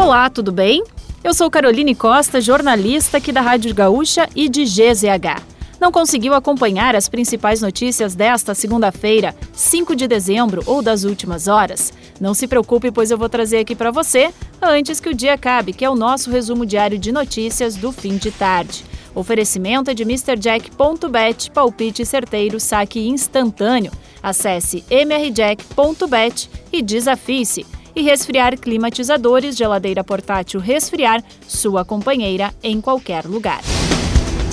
Olá, tudo bem? Eu sou Caroline Costa, jornalista aqui da Rádio Gaúcha e de GZH. Não conseguiu acompanhar as principais notícias desta segunda-feira, 5 de dezembro ou das últimas horas? Não se preocupe, pois eu vou trazer aqui para você antes que o dia acabe, que é o nosso resumo diário de notícias do fim de tarde. Oferecimento é de MrJack.bet, palpite certeiro, saque instantâneo. Acesse mrjack.bet e desafie-se e resfriar climatizadores, geladeira portátil resfriar, sua companheira em qualquer lugar.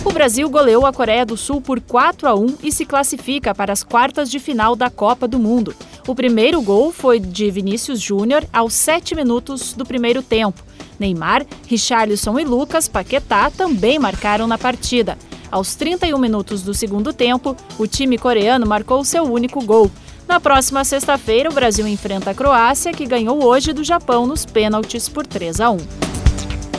O Brasil goleou a Coreia do Sul por 4 a 1 e se classifica para as quartas de final da Copa do Mundo. O primeiro gol foi de Vinícius Júnior aos 7 minutos do primeiro tempo. Neymar, Richarlison e Lucas Paquetá também marcaram na partida. Aos 31 minutos do segundo tempo, o time coreano marcou seu único gol. Na próxima sexta-feira, o Brasil enfrenta a Croácia, que ganhou hoje do Japão nos pênaltis por 3 a 1.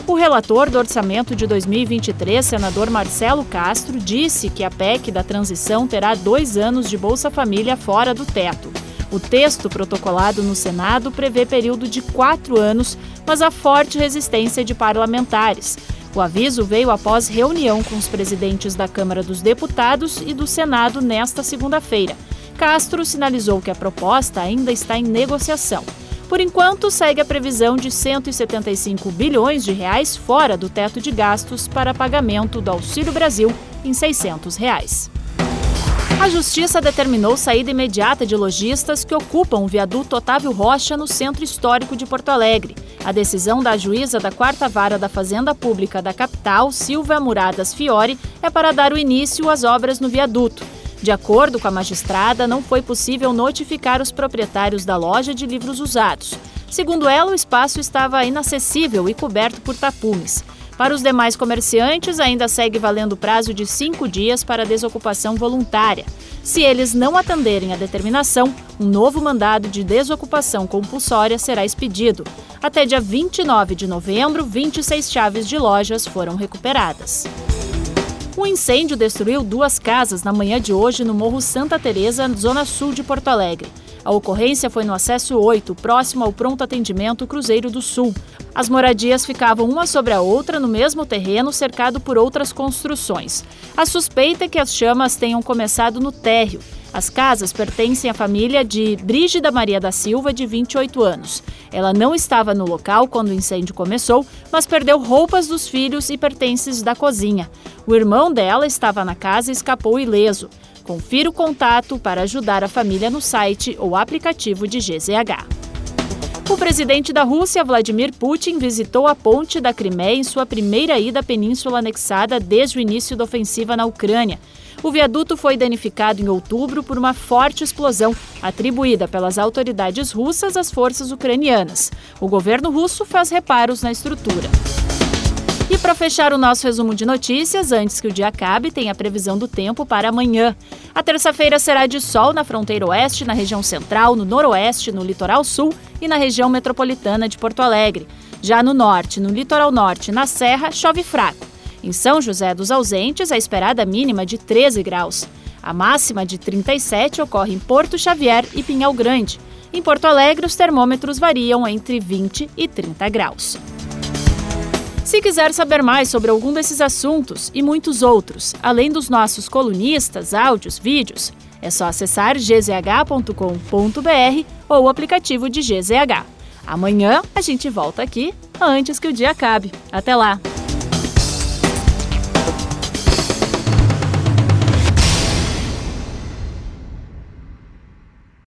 O relator do orçamento de 2023, senador Marcelo Castro, disse que a PEC da transição terá dois anos de Bolsa Família fora do teto. O texto protocolado no Senado prevê período de quatro anos, mas há forte resistência de parlamentares. O aviso veio após reunião com os presidentes da Câmara dos Deputados e do Senado nesta segunda-feira. Castro sinalizou que a proposta ainda está em negociação. Por enquanto, segue a previsão de 175 bilhões de reais fora do teto de gastos para pagamento do Auxílio Brasil em 600 reais. A Justiça determinou saída imediata de lojistas que ocupam o viaduto Otávio Rocha no centro histórico de Porto Alegre. A decisão da juíza da quarta vara da Fazenda Pública da capital, Silvia Muradas Fiore, é para dar o início às obras no viaduto. De acordo com a magistrada, não foi possível notificar os proprietários da loja de livros usados. Segundo ela, o espaço estava inacessível e coberto por tapumes. Para os demais comerciantes, ainda segue valendo o prazo de cinco dias para desocupação voluntária. Se eles não atenderem à determinação, um novo mandado de desocupação compulsória será expedido. Até dia 29 de novembro, 26 chaves de lojas foram recuperadas. Um incêndio destruiu duas casas na manhã de hoje no Morro Santa Teresa, zona sul de Porto Alegre. A ocorrência foi no acesso 8, próximo ao pronto atendimento Cruzeiro do Sul. As moradias ficavam uma sobre a outra no mesmo terreno, cercado por outras construções. A suspeita é que as chamas tenham começado no térreo. As casas pertencem à família de Brígida Maria da Silva, de 28 anos. Ela não estava no local quando o incêndio começou, mas perdeu roupas dos filhos e pertences da cozinha. O irmão dela estava na casa e escapou ileso. Confira o contato para ajudar a família no site ou aplicativo de GZH. O presidente da Rússia, Vladimir Putin, visitou a ponte da Crimeia em sua primeira ida à península anexada desde o início da ofensiva na Ucrânia. O viaduto foi danificado em outubro por uma forte explosão atribuída pelas autoridades russas às forças ucranianas. O governo russo faz reparos na estrutura. E para fechar o nosso resumo de notícias, antes que o dia acabe, tem a previsão do tempo para amanhã. A terça-feira será de sol na fronteira oeste, na região central, no noroeste, no litoral sul e na região metropolitana de Porto Alegre. Já no norte, no litoral norte na serra, chove fraco. Em São José dos Ausentes, a esperada mínima de 13 graus. A máxima de 37 ocorre em Porto Xavier e Pinhal Grande. Em Porto Alegre, os termômetros variam entre 20 e 30 graus. Se quiser saber mais sobre algum desses assuntos e muitos outros, além dos nossos colunistas, áudios, vídeos, é só acessar gzh.com.br ou o aplicativo de GZH. Amanhã a gente volta aqui antes que o dia acabe. Até lá!